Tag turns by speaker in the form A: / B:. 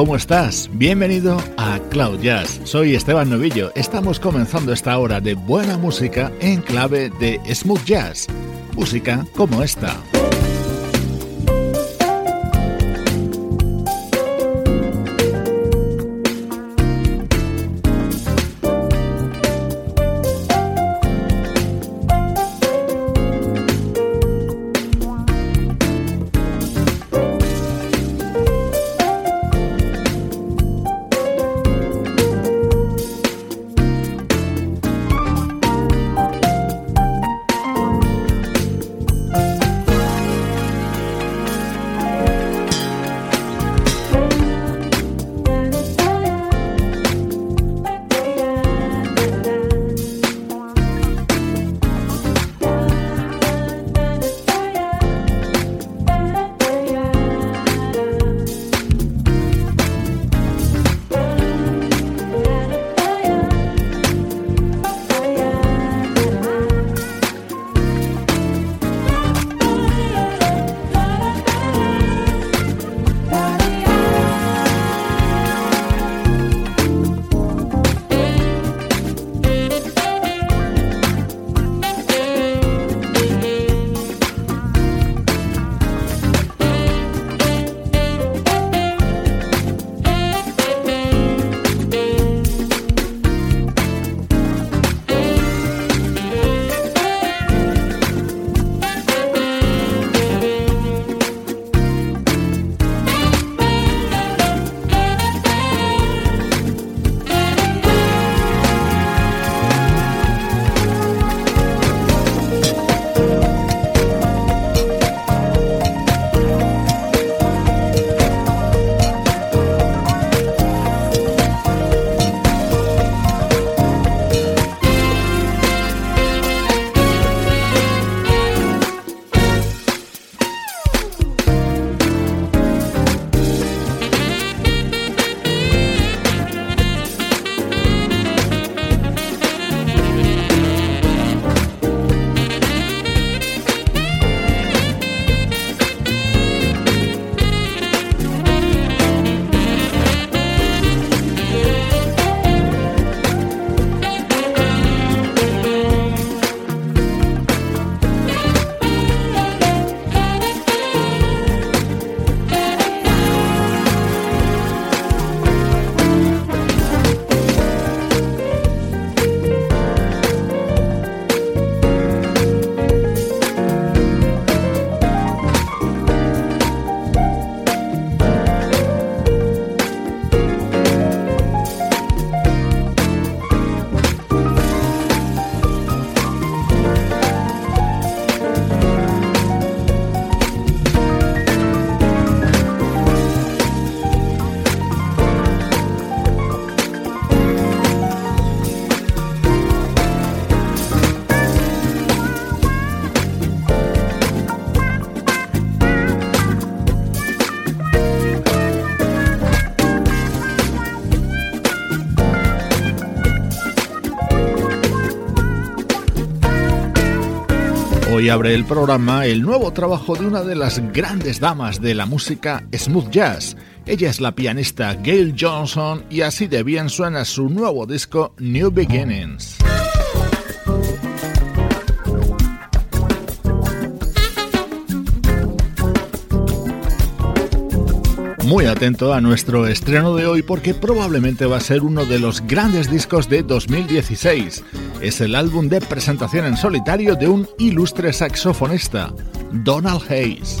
A: ¿Cómo estás? Bienvenido a Cloud Jazz. Soy Esteban Novillo. Estamos comenzando esta hora de buena música en clave de smooth jazz. Música como esta. Hoy abre el programa el nuevo trabajo de una de las grandes damas de la música smooth jazz. Ella es la pianista Gail Johnson y así de bien suena su nuevo disco New Beginnings. Muy atento a nuestro estreno de hoy porque probablemente va a ser uno de los grandes discos de 2016. Es el álbum de presentación en solitario de un ilustre saxofonista, Donald Hayes.